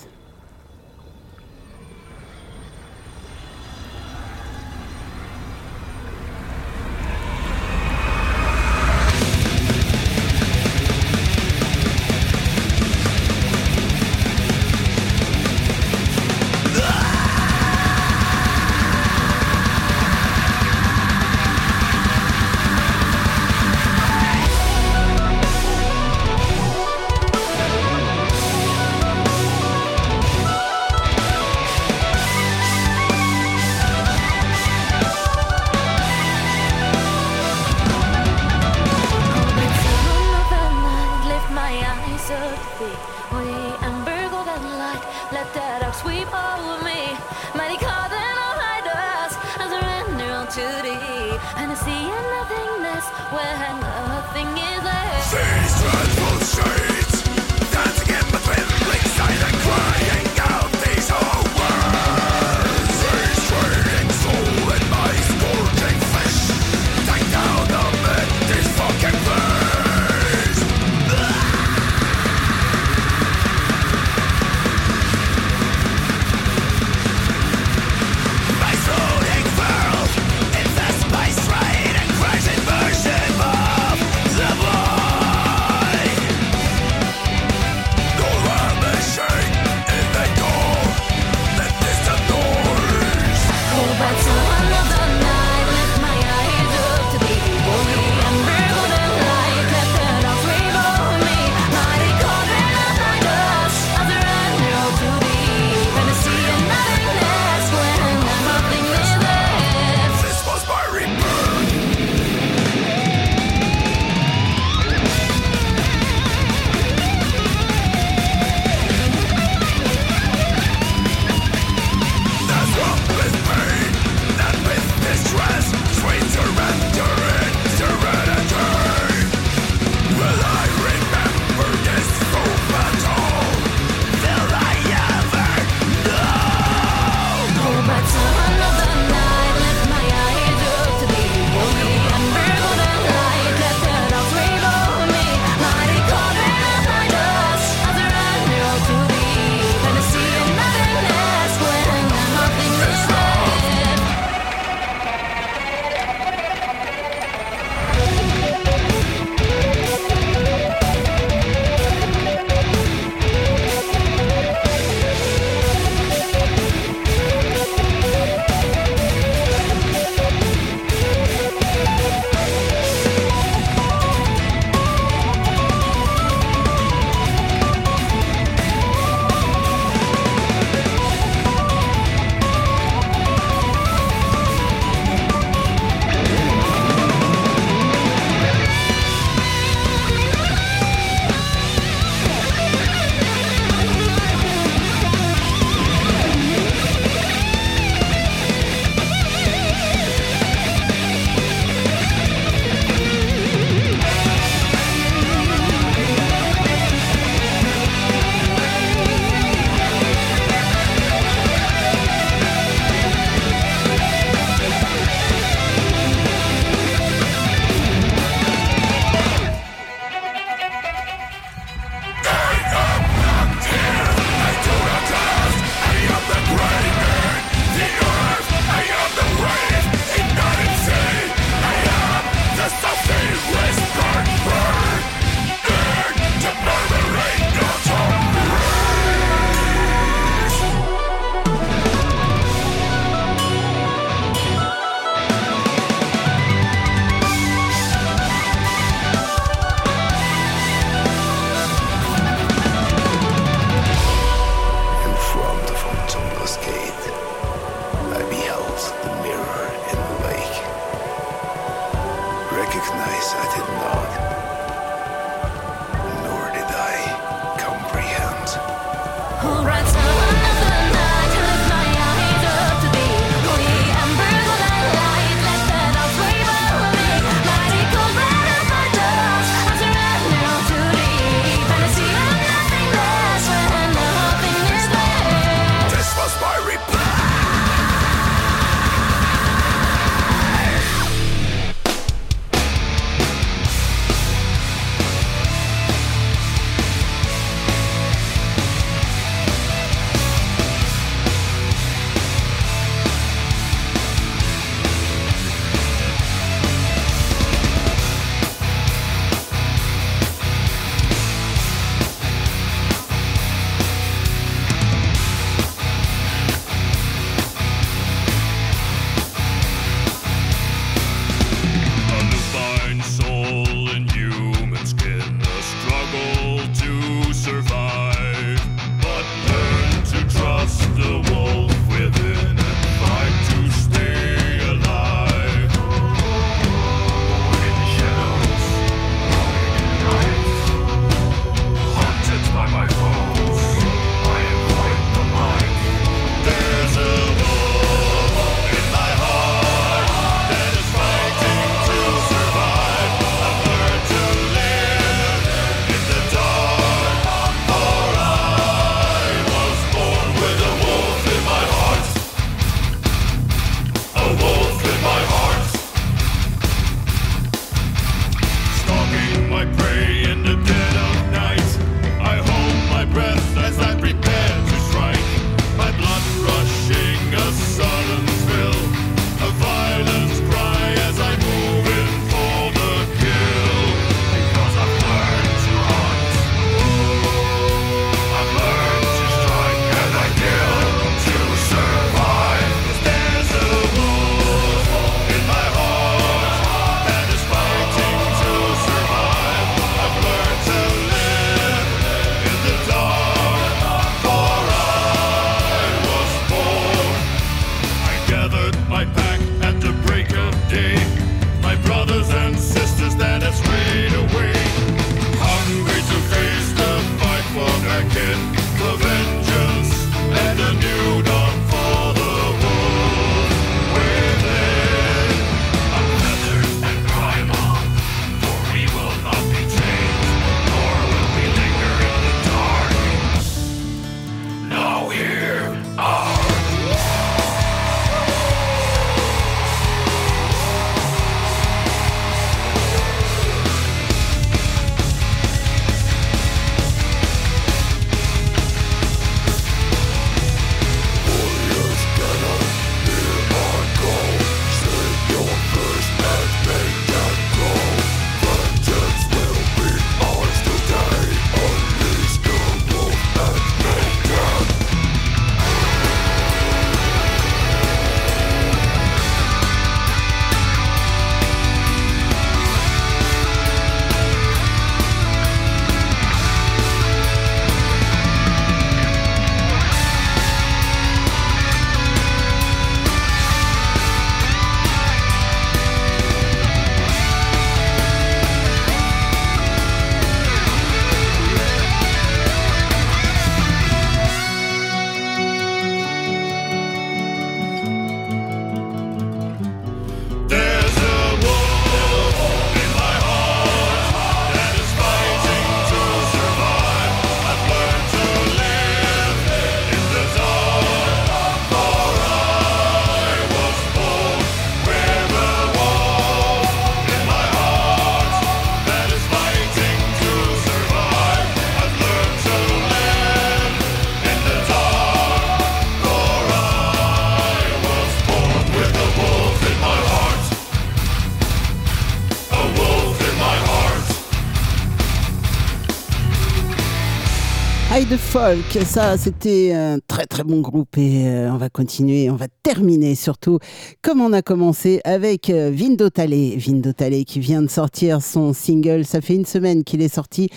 Folk, ça c'était un très très bon groupe et euh, on va continuer, on va terminer surtout comme on a commencé avec euh, Vindo Tale. Vindo Tale qui vient de sortir son single, ça fait une semaine qu'il est sorti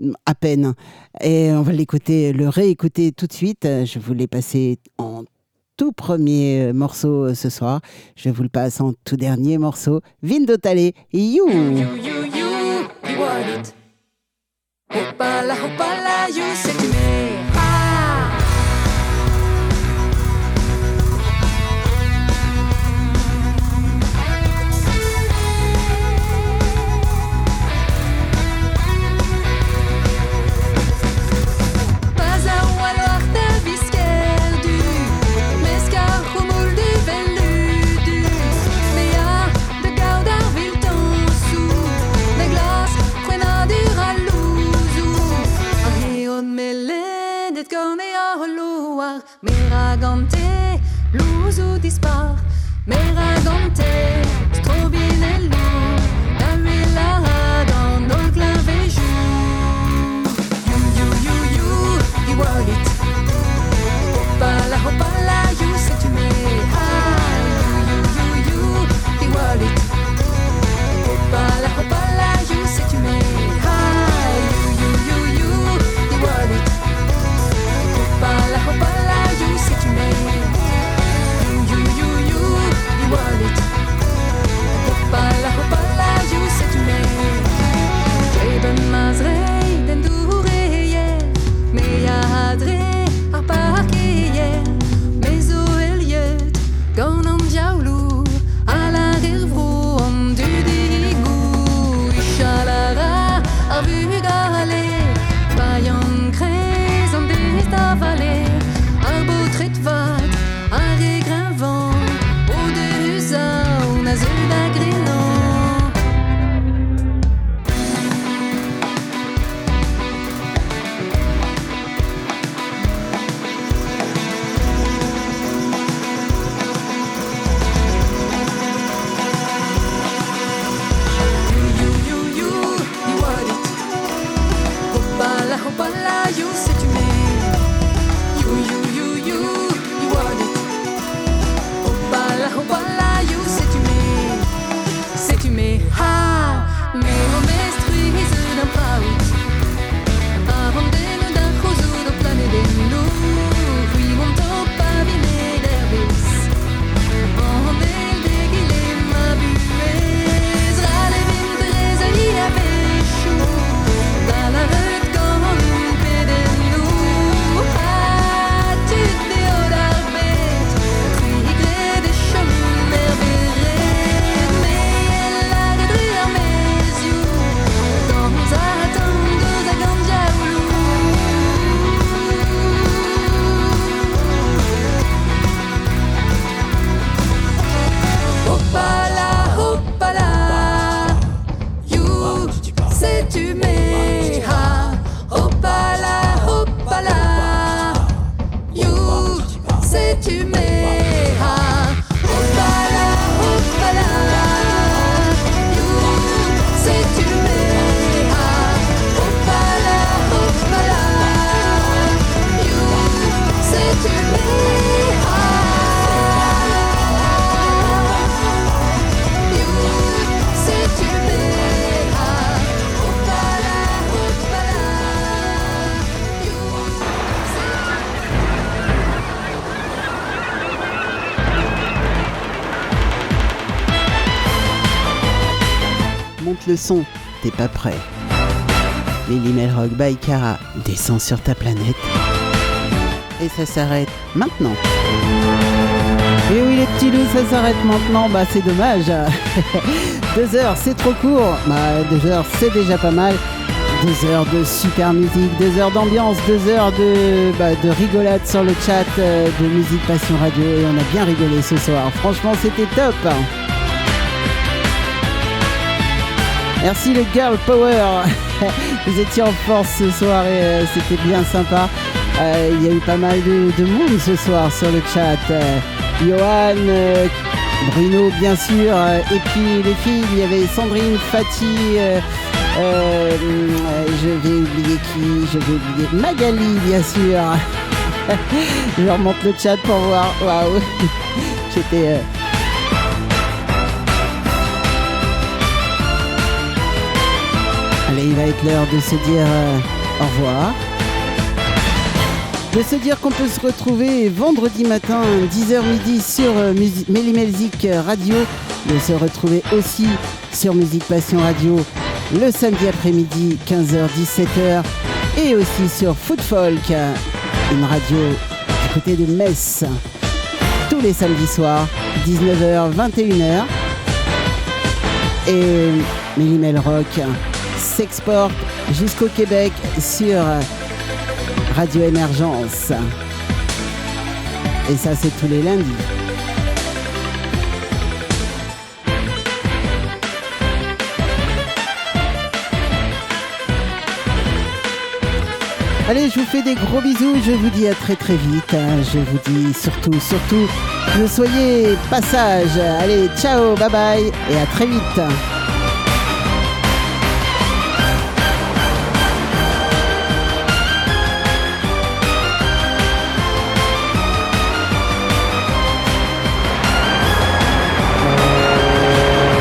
mm, à peine et on va l'écouter, le réécouter tout de suite. Je vous l'ai passé en tout premier euh, morceau euh, ce soir. Je vous le passe en tout dernier morceau. Vindo Tale, You. You, you, you, Hoopala, hoopala, you said to me. Loar Meragante, louzou dispar Meragante, strobin T'es pas prêt. Lily Melrock by Cara descend sur ta planète. Et ça s'arrête maintenant. Et oui les petits loups, ça s'arrête maintenant, bah c'est dommage. (laughs) deux heures, c'est trop court. Bah deux heures, c'est déjà pas mal. Deux heures de super musique, deux heures d'ambiance, deux heures de, bah, de rigolade sur le chat euh, de Musique Passion Radio et on a bien rigolé ce soir. Franchement, c'était top. Merci le Girl Power. (laughs) Vous étiez en force ce soir et euh, c'était bien sympa. Euh, Il y a eu pas mal de, de monde ce soir sur le chat. Euh, Johan, Bruno bien sûr, et puis les filles, il y avait Sandrine, Fatih, je vais oublier qui Je vais oublier Magali, bien sûr. (laughs) je remonte le chat pour voir. Waouh. (laughs) J'étais. Il va être l'heure de se dire euh, au revoir. De se dire qu'on peut se retrouver vendredi matin, 10h midi sur euh, Mélimelzik Radio. De se retrouver aussi sur Musique Passion Radio le samedi après-midi, 15h-17h. Et aussi sur Foot Folk, une radio du côté de Metz. Tous les samedis soirs, 19h, 21h. Et Mélimel Rock s'exporte jusqu'au Québec sur Radio Émergence. Et ça, c'est tous les lundis. Allez, je vous fais des gros bisous. Je vous dis à très très vite. hein. Je vous dis surtout, surtout, ne soyez passage. Allez, ciao, bye bye et à très vite.